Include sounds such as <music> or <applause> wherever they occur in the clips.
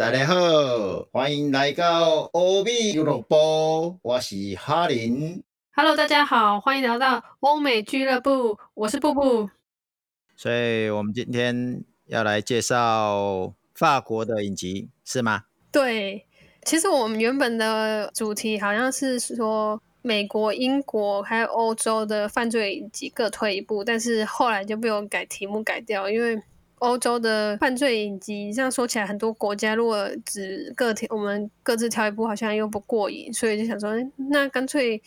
大家好，欢迎来到欧美俱乐部，我是哈林。Hello，大家好，欢迎来到欧美俱乐部，我是布布。所以我们今天要来介绍法国的影集，是吗？对，其实我们原本的主题好像是说美国、英国还有欧洲的犯罪影集各推一部，但是后来就被我改题目改掉，因为欧洲的犯罪影集这样说起来，很多国家如果只各挑我们各自挑一部，好像又不过瘾，所以就想说，那干脆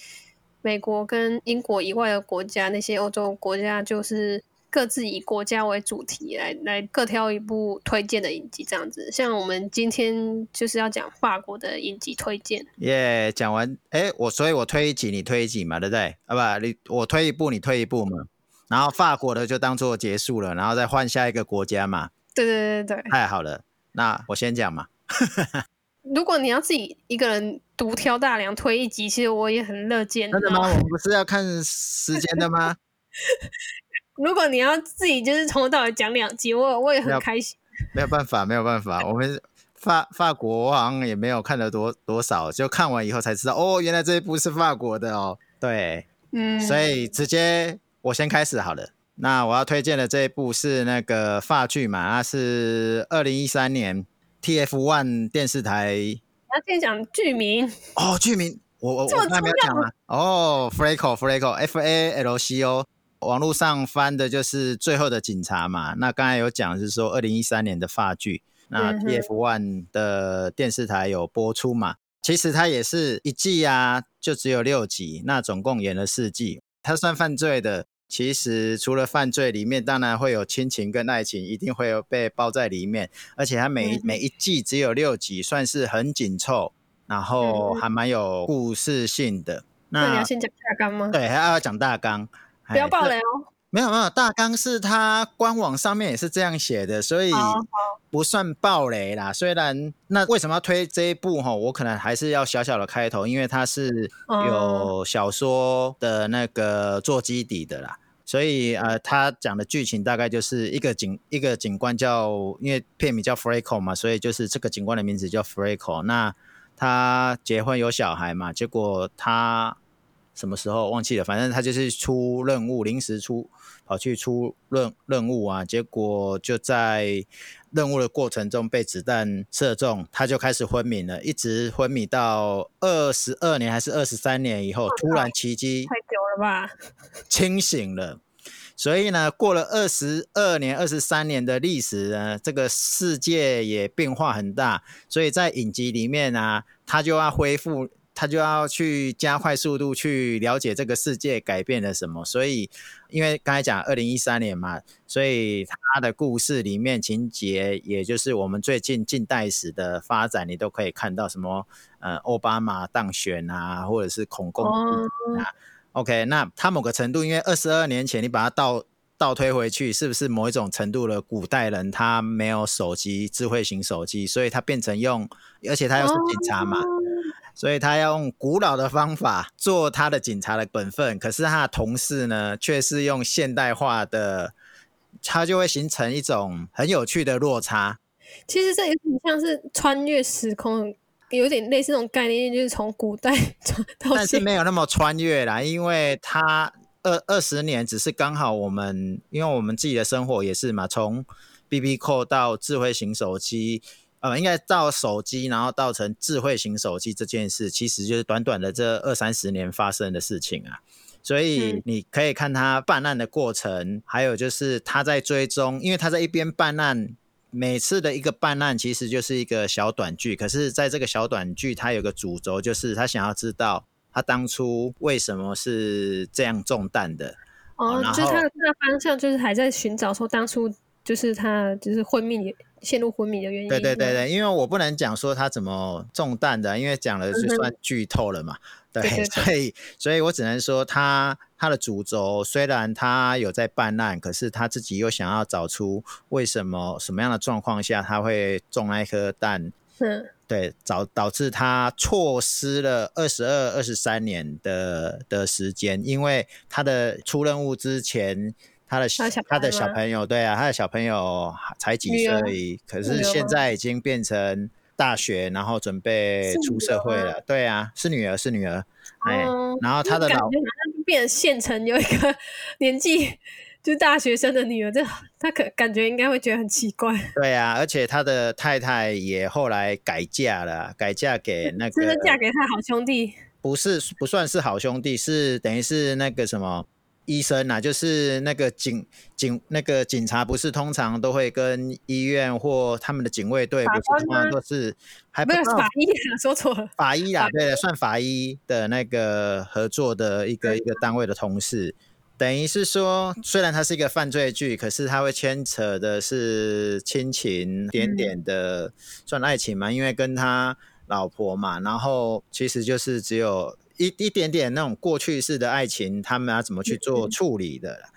美国跟英国以外的国家，那些欧洲国家就是。各自以国家为主题来来各挑一部推荐的影集，这样子。像我们今天就是要讲法国的影集推荐。耶、讲完，哎，我所以我推一集，你推一集嘛，对不对？啊不，你我推一部，你推一部嘛。然后法国的就当做结束了，然后再换下一个国家嘛。对对对对，太好了，那我先讲嘛。如果你要自己一个人独挑大梁推一集，其实我也很乐见。真的吗？我们不是要看时间的吗？<laughs> 如果你要自己就是从头到尾讲两集，我我也很开心。没有办法，没有办法，我们法法国我好像也没有看了多多少，就看完以后才知道，哦，原来这一部是法国的哦。对，嗯，所以直接我先开始好了。那我要推荐的这一部是那个法剧嘛，它是二零一三年 TF One 电视台要先讲剧名哦，剧名我我我这么刚才没有讲吗？哦，Franco Franco F A L C O。网络上翻的就是《最后的警察》嘛，那刚才有讲是说二零一三年的法剧，那嗯哼 TF One 的电视台有播出嘛。其实它也是一季啊，就只有六集，那总共演了四季。它算犯罪的，其实除了犯罪里面，当然会有亲情跟爱情，一定会有被包在里面。而且它每、嗯每一季只有六集，算是很紧凑，然后嗯还蛮有故事性的。那那你要先讲大纲吗？对，还要讲大纲。不要爆雷哦。没有没有，大纲是它官网上面也是这样写的，所以不算暴雷啦。虽然那为什么要推这一部哈，我可能还是要小小的开头，因为它是哦有小说的那个做基底的啦。所以呃，他讲的剧情大概就是一个警一个警官叫，因为片名叫 Freco 嘛，所以就是这个警官的名字叫 Freco。那他结婚有小孩嘛，结果他什么时候忘记了，反正他就是出任务，临时出跑去出任任务啊，结果就在任务的过程中被子弹射中，他就开始昏迷了，一直昏迷到二十二年还是二十三年以后，突然奇迹太久了吧？清醒了。所以呢，过了二十二年、二十三年的历史呢，这个世界也变化很大。所以在影集里面啊，他就要恢复，他就要去加快速度去了解这个世界改变了什么。所以，因为刚才讲二零一三年嘛，所以他的故事里面情节，也就是我们最近近代史的发展，你都可以看到什么呃，奥巴马当选啊，或者是恐共啊。OK，那他某个程度，因为二十二年前你把它倒倒推回去，是不是某一种程度的古代人他没有手机，智慧型手机，所以他变成用，而且他又是警察嘛，所以他要用古老的方法做他的警察的本分，可是他的同事呢，却是用现代化的，他就会形成一种很有趣的落差。其实这有点像是穿越时空，有点类似那种概念，就是从古代 <laughs> 传到但是没有那么穿越啦，因为他二二十年只是刚好我们，因为我们自己的生活也是嘛，从 B B 扣到智慧型手机，呃，应该到手机，然后到成智慧型手机这件事，其实就是短短的这二三十年发生的事情啊。所以嗯你可以看他办案的过程，还有就是他在追踪，因为他在一边办案，每次的一个办案其实就是一个小短剧，可是在这个小短剧，他有个主轴，就是他想要知道他当初为什么是这样中弹的。哦，就是他后的大方向就是还在寻找说当初就是他就是昏迷陷入昏迷的原因。对对对对，因为我不能讲说他怎么中弹的，因为讲了就算剧透了嘛。对，对对 <laughs> 对所以所以我只能说他他的主轴虽然他有在办案，可是他自己又想要找出为什么什么样的状况下他会中那一颗弹，嗯，对，导导致他错失了二十二、二十三年的的时间，因为他的出任务之前，他的他的小朋友，对啊，他的小朋友才几岁，可是现在已经变成大学，然后准备出社会了。对啊，是女儿，是女儿。哎，然后他的老变县城有一个 <laughs> 年纪就是大学生的女儿，这他可感觉应该会觉得很奇怪。对啊，而且他的太太也后来改嫁了，改嫁给那个，真的嫁给他好兄弟？不是，不算是好兄弟，是等于是那个什么。医生呐，就是那个警警那个警察，不是通常都会跟医院或他们的警卫队，不是通常都是还没有法医啊，说错了，法医啊，对，算法医的那个合作的一个一个单位的同事，等于是说，虽然它是一个犯罪剧，可是它会牵扯的是亲情点点的，算爱情嘛，因为跟他老婆嘛，然后其实就是只有。一一点点那种过去式的爱情，他们要怎么去做处理的？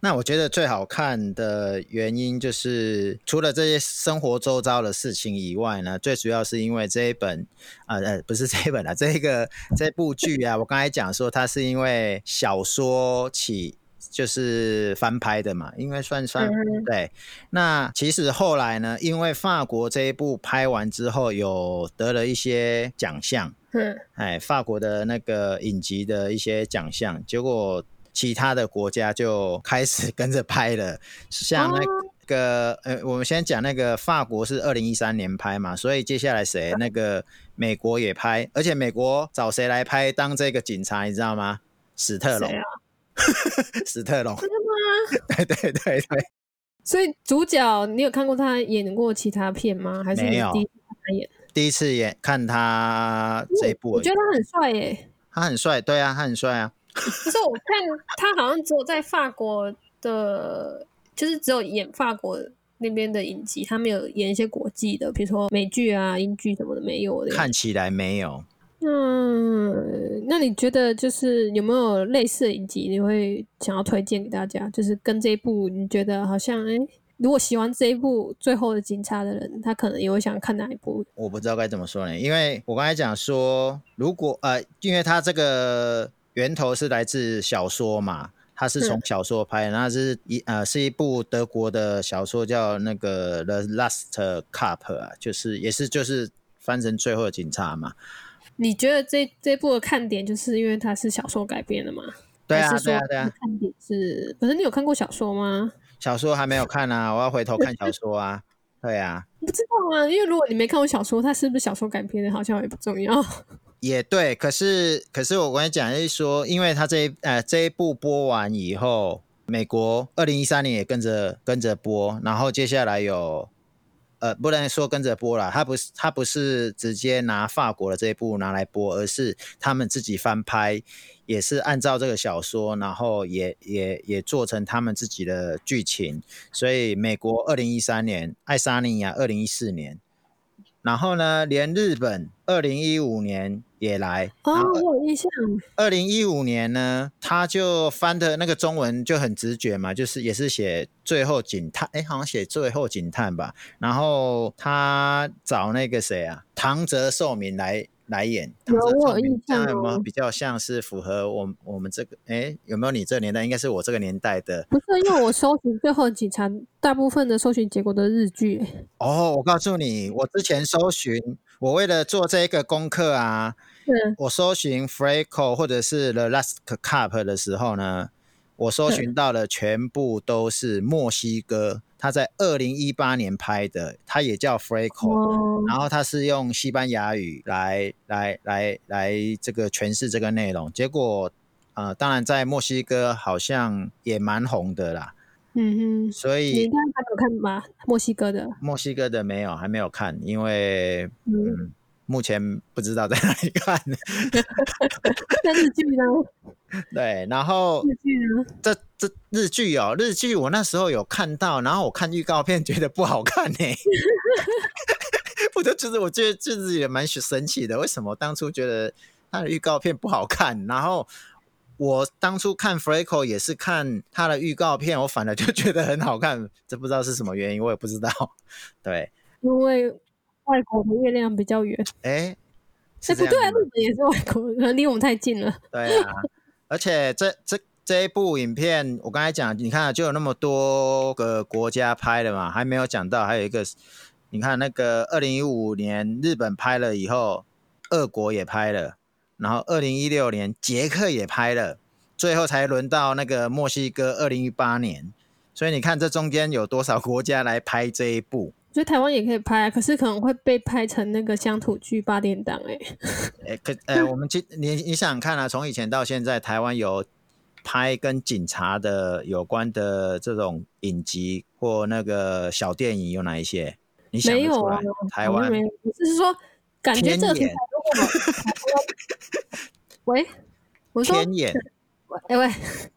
那我觉得最好看的原因就是，除了这些生活周遭的事情以外呢，最主要是因为这一本，呃呃，不是这一本啊，这个这部剧啊，我刚才讲说它是因为小说起。就是翻拍的嘛，应该算算对。那其实后来呢，因为法国这一部拍完之后，有得了一些奖项。嗯，哎，法国的那个影集的一些奖项，结果其他的国家就开始跟着拍了。像那个呃，我们先讲那个法国是二零一三年拍嘛，所以接下来谁？那个美国也拍，而且美国找谁来拍当这个警察，你知道吗？史特龙。<laughs> 史特龙，真的吗？<laughs> 对对对对。所以主角，你有看过他演过其他片吗？还是没有？第一次他演，第一次演看他这一部，我觉得他很帅耶。他很帅，对啊，他很帅啊。<laughs> 可是我看他好像只有在法国的，就是只有演法国那边的影集，他没有演一些国际的，比如说美剧啊、英剧什么的，没有的。看起来没有。嗯，那你觉得就是有没有类似的影集，你会想要推荐给大家？就是跟这一部，你觉得好像哎，如果喜欢这一部《最后的警察》的人，他可能也会想看哪一部？我不知道该怎么说呢，因为我刚才讲说，如果呃，因为他这个源头是来自小说嘛，他是从小说拍的，那是一呃是一部德国的小说，叫那个《The Last Cup》啊，就是也是就是翻成《最后的警察》嘛。你觉得这这部的看点就是因为它是小说改编的吗？对啊，对啊，对啊。看点是，可是你有看过小说吗？小说还没有看啊，<laughs> 我要回头看小说啊。对啊，不知道啊，因为如果你没看过小说，它是不是小说改编的，好像也不重要。<laughs> 也对，可是可是我跟你讲，就是说，因为它这一呃这一部播完以后，美国二零一三年也跟着跟着播，然后接下来有。呃，不能说跟着播了，他不是他不是直接拿法国的这一部拿来播，而是他们自己翻拍，也是按照这个小说，然后也也也做成他们自己的剧情。所以美国二零一三年，爱沙尼亚二零一四年。然后呢，连日本二零一五年也来哦，我有印象。二零一五年呢，他就翻的那个中文就很直觉嘛，就是也是写最后警探，哎，好像写最后警探吧。然后他找那个谁啊，唐泽寿明来。来演，有我印象有没有比较像是符合我我们这个？哎，有没有你这个年代？应该是我这个年代的。不是，因为我搜寻最后警察，大部分的搜寻结果的日剧。<laughs> 哦，我告诉你，我之前搜寻，我为了做这个功课啊，我搜寻 Franco 或者是 The Last Cup 的时候呢，我搜寻到的全部都是墨西哥。他在二零一八年拍的，他也叫 Franco，然后他是用西班牙语来来来来这个诠释这个内容，结果呃，当然在墨西哥好像也蛮红的啦。嗯哼，所以你看还有看吗？墨西哥的？墨西哥的没有，还没有看，因为嗯。目前不知道在哪里看，<laughs> 在日剧呢。<laughs> 对，然后日剧呢？这这日剧哦，日剧我那时候有看到，然后我看预告片觉得不好看呢。<laughs> 我就觉得，我觉得就是也蛮神奇的，为什么当初觉得他的预告片不好看？然后我当初看 Franco 也是看他的预告片，我反而就觉得很好看，这不知道是什么原因，我也不知道。对，因为。外国的月亮比较圆，哎，哎不对啊，日本也是外国，离我们太近了。对啊，而且这这这一部影片，我刚才讲，你看就有那么多个国家拍的嘛，还没有讲到，还有一个你看那个二零一五年日本拍了以后，俄国也拍了，然后二零一六年捷克也拍了，最后才轮到那个墨西哥二零一八年。所以你看这中间有多少国家来拍这一部？我觉得台湾也可以拍啊，可是可能会被拍成那个乡土剧八点档哎。哎，<laughs> 可哎，我们今你你想想看啊，从以前到现在，台湾有拍跟警察的有关的这种影集或那个小电影有哪一些？你想没有啊？台湾没有，就是说感觉这个题材如果喂，我说天眼，哎喂，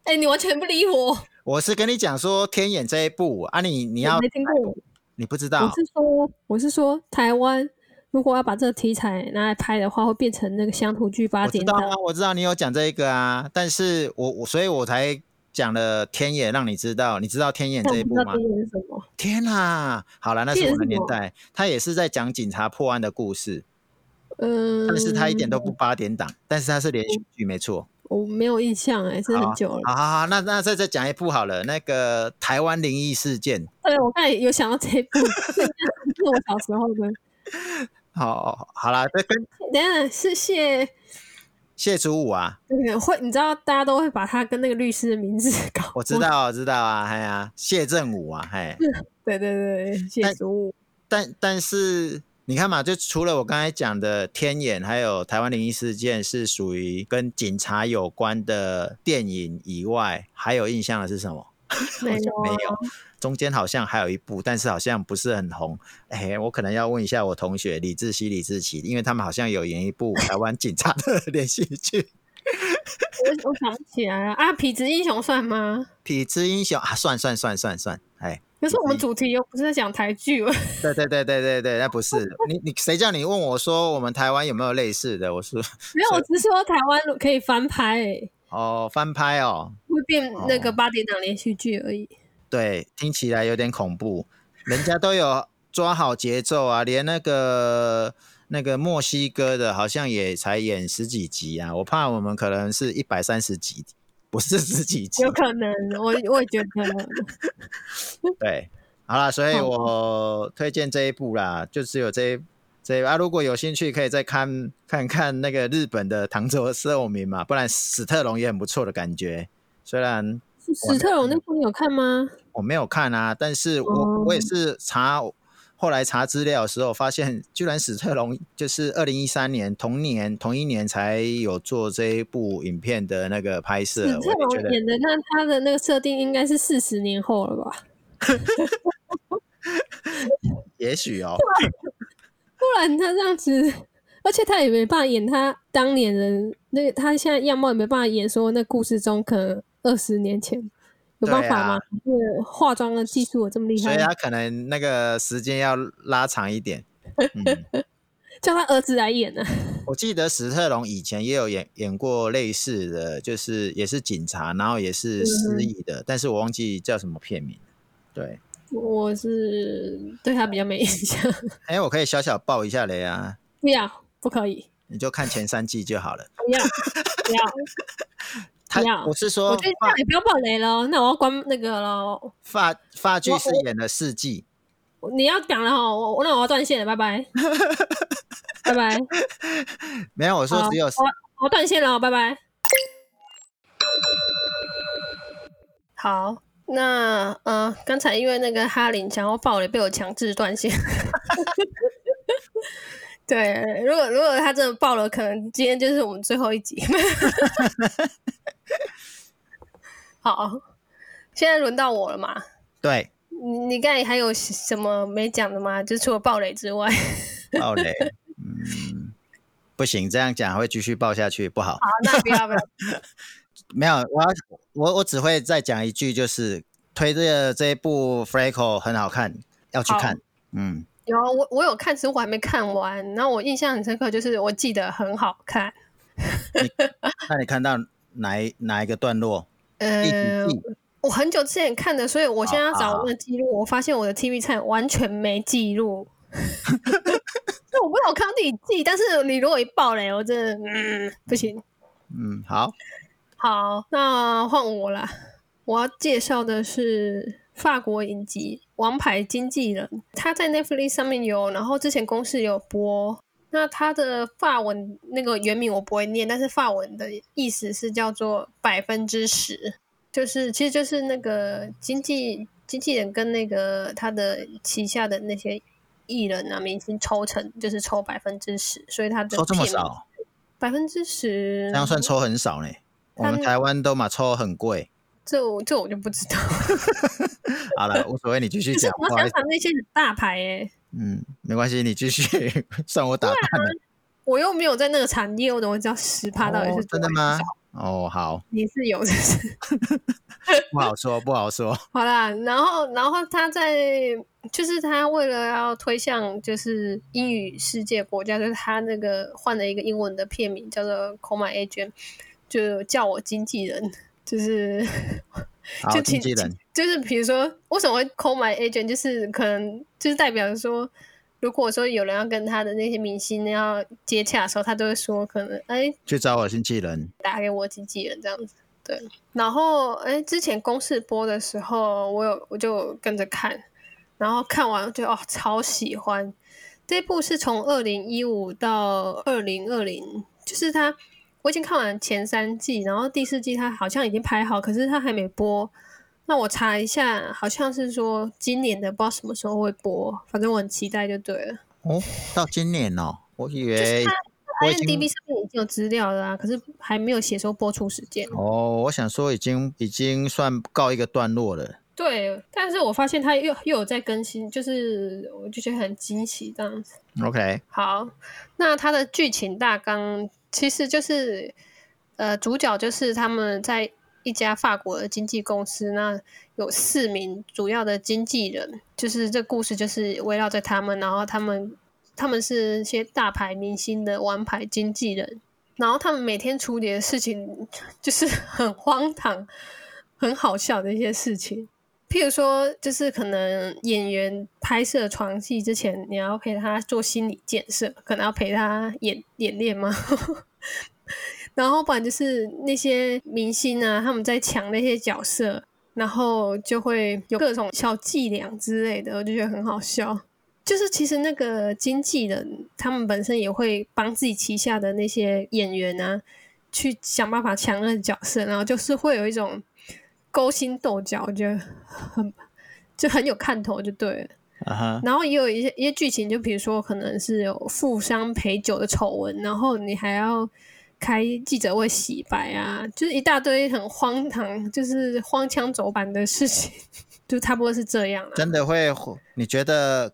哎你完全不理我。我是跟你讲说天眼这一部啊，你你要没听过，你不知道。我是说我是说台湾如果要把这个题材拿来拍的话，会变成那个乡土剧八点档。我知道啊，我知道你有讲这一个啊，但是我我所以我才讲了天眼，让你知道，你知道天眼这一部吗？天眼是什么？天啊！好了，那是我们年代，他也是在讲警察破案的故事。嗯，但是他一点都不八点档，但是他是连续剧，没错。我没有印象哎，是很久了。好好好，那那再再讲一部好了，那个台湾灵异事件。对，我刚才有想到这一部，<laughs> 是我小时候的。<laughs> 好，好啦，这跟等下是谢谢祖武啊。对，会你知道大家都会把他跟那个律师的名字 <laughs> 搞。我知道，我知道啊，哎呀，谢振武啊，嘿。对对对，谢祖武。但但是。你看嘛，就除了我刚才讲的天眼，还有台湾灵异事件是属于跟警察有关的电影以外，还有印象的是什么？<laughs> 没有，没有。中间好像还有一部，但是好像不是很红。哎，我可能要问一下我同学李志熙、李志奇，因为他们好像有演一部台湾警察的 <laughs> 连续剧。我我想不起来了啊！痞子英雄算吗？<laughs> 痞子英雄啊，算算算算算，哎。可是我们主题又不是在讲台剧对对对对对对，那不是 <laughs> 你你谁叫你问我说我们台湾有没有类似的？我说 <laughs> 没有，我只是说台湾可以翻拍。哦，翻拍哦，会变那个八点档连续剧而已。对，听起来有点恐怖。人家都有抓好节奏啊，连那个那个墨西哥的，好像也才演十几集啊。我怕我们可能是一百三十集。不是自己有可能，我我也觉得。<laughs> 对，好了，所以我推荐这一部啦，就只有这一这啊，如果有兴趣，可以再看看看那个日本的唐泽寿明嘛，不然史特龙也很不错的感觉。虽然史特龙那部你有看吗？我没有看啊，但是我我也是查。后来查资料的时候，发现居然史特龙 <laughs> 就是二零一三年同年同一年才有做这一部影片的那个拍摄。史特龙演的那他的那个设定应该是四十年后了吧？<laughs> 也许哦。<laughs> 不然他这样子，而且他也没办法演他当年人那个，他现在样貌也没办法演说那故事中可能二十年前。有办法吗？是化妆的技术有这么厉害？所以他可能那个时间要拉长一点 <laughs> <laughs> 叫他儿子来演呢。<laughs> 我记得史特龙以前也有演演过类似的，就是也是警察，然后也是失忆的，但是我忘记叫什么片名。对，我是对他比较没印象。哎，我可以小小爆一下雷啊？不要，不可以。你就看前三季就好了。不要，不要。我是说，我觉得你不要爆雷了，那我要关那个喽。发发剧是演了四季，你要讲了哈，我那我要断线了，拜拜，<laughs> 拜拜。没有，我说只有我断线了，拜拜。好，那呃，刚才因为那个哈林想要爆雷，被我强制断线。<laughs> 对，如果如果他真的爆了，可能今天就是我们最后一集。<laughs> 好，现在轮到我了嘛？对，你你刚才还有什么没讲的吗？就除了暴雷之外，暴雷，<laughs> 嗯，不行，这样讲会继续爆下去，不好。好，那不要不要。<laughs> 没有，我要我我只会再讲一句，就是推这这一部《f r a c o 很好看，要去看。嗯。有我我有看，其实我还没看完。然后我印象很深刻，就是我记得很好看。那你看到哪一哪一个段落？呃，我很久之前看的，所以我现在要找那个记录。我发现我的 TV 菜完全没记录。<laughs> 那我不知道我看到第几季，但是你如果一爆雷，我真的嗯不行。嗯，好，好，那换我了。我要介绍的是法国影集《王牌经纪人》，他在 Netflix 上面有，然后之前公司有播。那他的法文那个原名我不会念，但是法文的意思是叫做百分之十，就是其实就是那个经纪经纪人跟那个他的旗下的那些艺人啊明星抽成，就是抽百分之十，所以他的抽这么少，百分之十，这样算抽很少呢。我们台湾都嘛抽很贵。这我这我就不知道。<laughs> 好了，无所谓，你继续讲。我想想那些很大牌哎。嗯，没关系，你继续，<laughs> 算我打断了。我又没有在那个产业，我怎么知道十趴到底是真的吗？哦，好。你是有，是不好说，不好说。好啦，然后，然后他在，就是他为了要推向就是英语世界国家，就是他那个换了一个英文的片名，叫做《Call My Agent》，就叫我经纪人。就是，<laughs> 就经纪人，就是比如说，为什么会 call my agent？就是可能就是代表说，如果说有人要跟他的那些明星要接洽的时候，他都会说可能哎，去找我经纪人，打给我经纪人这样子。对，然后哎，之前公式播的时候，我有我就跟着看，然后看完就哦超喜欢。这部是从二零一五到二零二零，就是他。我已经看完前三季，然后第四季他好像已经拍好，可是他还没播。那我查一下，好像是说今年的不知道什么时候会播，反正我很期待就对了。哦，到今年哦，我以为 IMDB 上面已经有资料了啊，可是还没有写说播出时间。哦，我想说已经已经算告一个段落了。对，但是我发现它又又有在更新，就是我就觉得很惊喜这样子。OK，好，那它的剧情大纲。其实就是，呃，主角就是他们在一家法国的经纪公司，那有四名主要的经纪人，就是这故事就是围绕在他们，然后他们他们是些大牌明星的王牌经纪人，然后他们每天处理的事情就是 <laughs> 很荒唐、很好笑的一些事情，譬如说，就是可能演员拍摄床戏之前，你要陪他做心理建设，可能要陪他演演练吗？<laughs> 然后不然就是那些明星啊，他们在抢那些角色，然后就会有各种小伎俩之类的，我就觉得很好笑。就是其实那个经纪人，他们本身也会帮自己旗下的那些演员啊，去想办法抢那个角色，然后就是会有一种勾心斗角，我觉得很就很有看头，就对了。然后也有一些一些剧情，就比如说可能是有富商陪酒的丑闻，然后你还要开记者会洗白啊，就是一大堆很荒唐，就是荒腔走板的事情，<laughs> 就差不多是这样。真的会？你觉得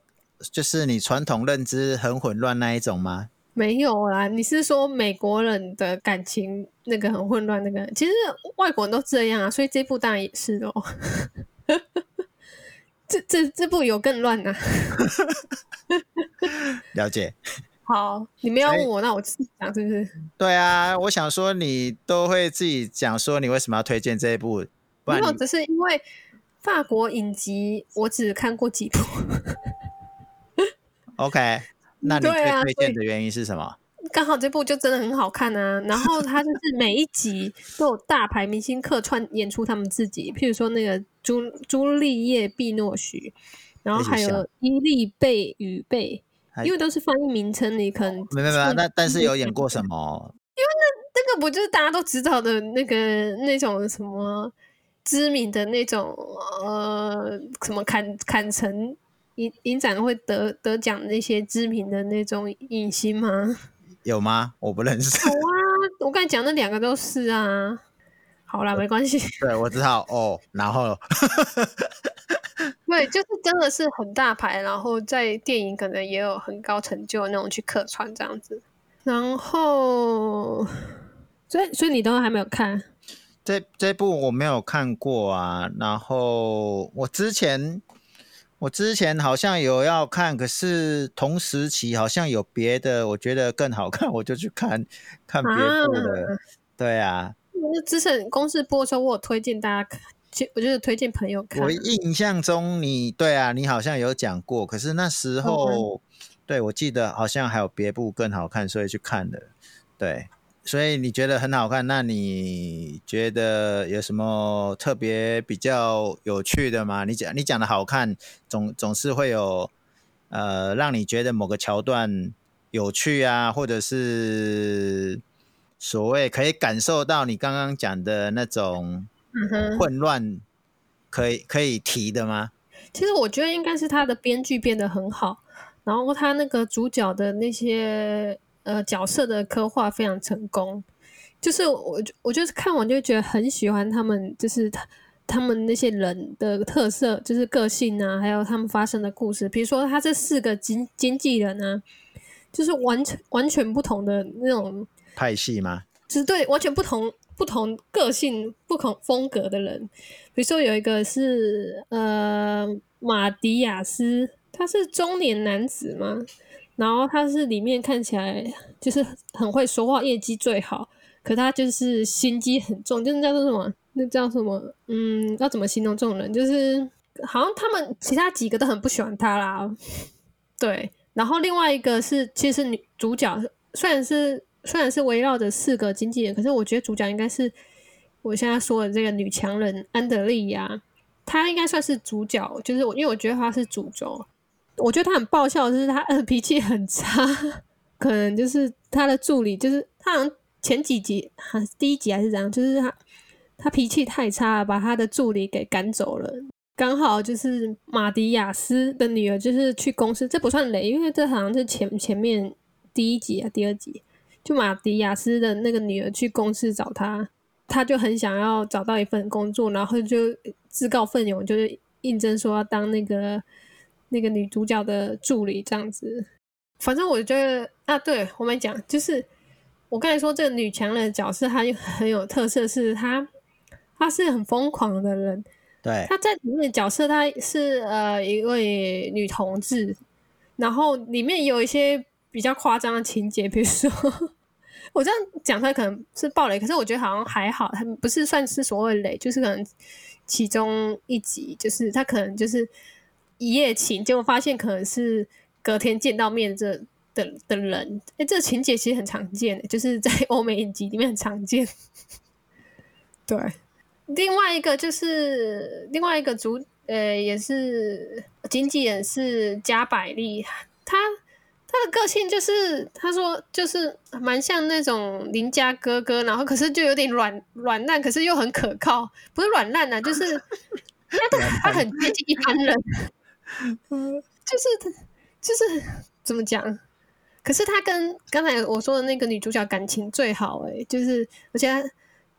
就是你传统认知很混乱那一种吗？没有啦，你是说美国人的感情那个很混乱那个？其实外国人都这样啊，所以这部当然也是哦。<laughs> 这这这部有更乱啊。<laughs> 了解。好，你没有问我，那我自己讲是不是？对啊，我想说你都会自己讲说你为什么要推荐这一部？没有，只是因为法国影集我只看过几部。OK，那你最推荐的原因是什么？刚好这部就真的很好看啊，然后它就是 <laughs> 每一集都有大牌明星客串演出他们自己，譬如说那个朱朱丽叶·碧诺许，然后还有伊丽贝与贝，因为都是翻译名称，你可能没没没，那但是 <laughs> 有演过什么？因为那那个不就是大家都知道的那个那种什么知名的那种呃什么坎坎城影影展会得得奖那些知名的那种影星吗？有吗？我不认识。有啊，我刚才讲那两个都是啊。好啦，没关系。<laughs> 对，我知道哦。然后，<laughs> 对，就是真的是很大牌，然后在电影可能也有很高成就那种去客串这样子。然后，所以所以你都还没有看？这这部我没有看过啊。然后我之前。我之前好像有要看，可是同时期好像有别的，我觉得更好看，我就去看看别的。对啊，那之前公司播的时候，我有推荐大家看，我就是推荐朋友看。我印象中你对啊，你好像有讲过，可是那时候对我记得好像还有别部更好看，所以去看的。对，所以你觉得很好看，那你觉得有什么特别比较有趣的吗？你讲你讲的好看，总总是会有呃让你觉得某个桥段有趣啊，或者是所谓可以感受到你刚刚讲的那种混乱，可以可以提的吗？其实我觉得应该是他的编剧变得很好，然后他那个主角的那些呃角色的刻画非常成功。就是我我就是看完就觉得很喜欢他们，就是他他们那些人的特色，就是个性啊，还有他们发生的故事。比如说他这四个经经纪人呢，就是完全完全不同的那种派系吗？是对，完全不同不同个性、不同风格的人。比如说有一个是呃马迪亚斯，他是中年男子嘛，然后他是里面看起来就是很会说话，业绩最好，可他就是心机很重，就是叫做什么？那叫什么？嗯，要怎么形容这种人？就是好像他们其他几个都很不喜欢他啦。对，然后另外一个是，其实女主角虽然是虽然是围绕着四个经纪人，可是我觉得主角应该是。我现在说的这个女强人安德利亚，她应该算是主角，就是我，因为我觉得她是主轴。我觉得她很爆笑，就是她脾气很差，<laughs> 可能就是她的助理，就是她好像前几集还第一集还是怎样，就是她她脾气太差，把她的助理给赶走了。刚好就是马迪亚斯的女儿，就是去公司，这不算雷，因为这好像是前前面第一集啊，第二集，就马迪亚斯的那个女儿去公司找他。他就很想要找到一份工作，然后就自告奋勇，就是应征说要当那个那个女主角的助理这样子。反正我觉得啊，对我们讲，就是我刚才说这个女强人的角色，她就很有特色，是她她是很疯狂的人。对，她在里面的角色，她是呃一位女同志，然后里面有一些比较夸张的情节，比如说。我这样讲出来可能是暴雷，可是我觉得好像还好，它不是算是所谓雷，就是可能其中一集，就是他可能就是一夜情，结果发现可能是隔天见到面这的的人，哎，这情节其实很常见，就是在 <laughs> 欧美影集里面很常见。<laughs> 对，另外一个就是另外一个主，呃，也是经纪人是加百利，他。他的个性就是，他说就是蛮像那种邻家哥哥，然后可是就有点软软烂，可是又很可靠，不是软烂啊，就是 <laughs> 他他很接近一般人，嗯就是他就是怎么讲？可是他跟刚才我说的那个女主角感情最好，哎，就是而且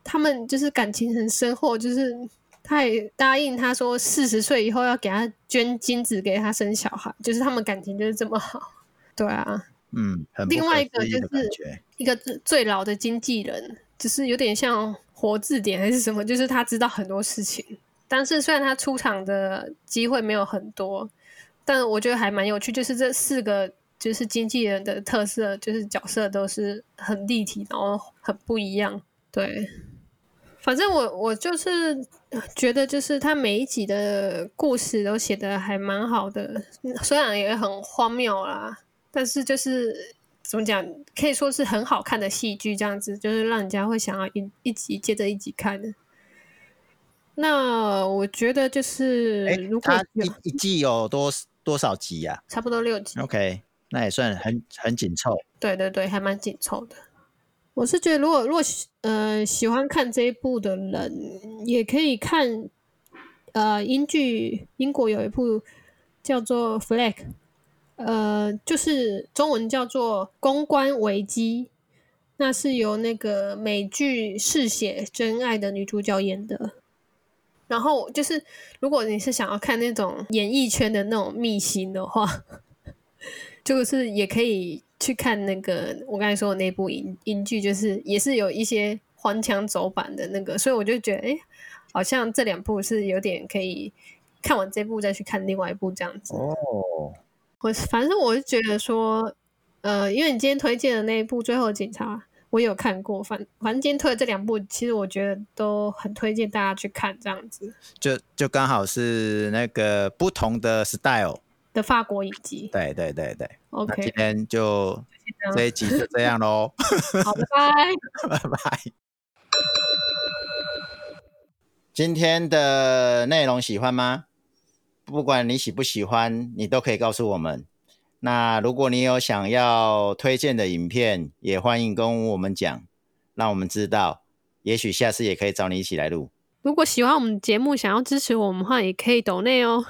他们就是感情很深厚，就是他也答应他说四十岁以后要给他捐精子给他生小孩，就是他们感情就是这么好。对啊，嗯，另外一个就是一个最老的经纪人，就是有点像活字典还是什么，就是他知道很多事情。但是虽然他出场的机会没有很多，但我觉得还蛮有趣。就是这四个就是经纪人的特色，就是角色都是很立体，然后很不一样。对，反正我我就是觉得，就是他每一集的故事都写的还蛮好的，虽然也很荒谬啦。但是就是怎么讲，可以说是很好看的戏剧，这样子就是让人家会想要一一集接着一集看的。那我觉得就是，如果一一季有多多少集呀？差不多六集。OK，那也算很很紧凑。对对对，还蛮紧凑的。我是觉得，如果如果呃喜欢看这一部的人，也可以看呃英剧，英国有一部叫做《Flag》。呃，就是中文叫做《公关危机》，那是由那个美剧《嗜血真爱》的女主角演的。然后就是，如果你是想要看那种演艺圈的那种秘辛的话，<laughs> 就是也可以去看那个我刚才说的那部英英剧，就是也是有一些黄腔走板的那个。所以我就觉得，哎，好像这两部是有点可以看完这部再去看另外一部这样子。哦。我反正我是觉得说，呃，因为你今天推荐的那一部《最后警察》，我有看过。反反正今天推的这两部，其实我觉得都很推荐大家去看，这样子。就就刚好是那个不同的 style。的法国影集。对对对对。OK，今天就这一集就这样喽，<laughs> 好，拜拜。<laughs> 拜拜。今天的内容喜欢吗？不管你喜不喜欢，你都可以告诉我们。那如果你有想要推荐的影片，也欢迎跟我们讲，让我们知道。也许下次也可以找你一起来录。如果喜欢我们节目，想要支持我们的话，也可以抖内哦。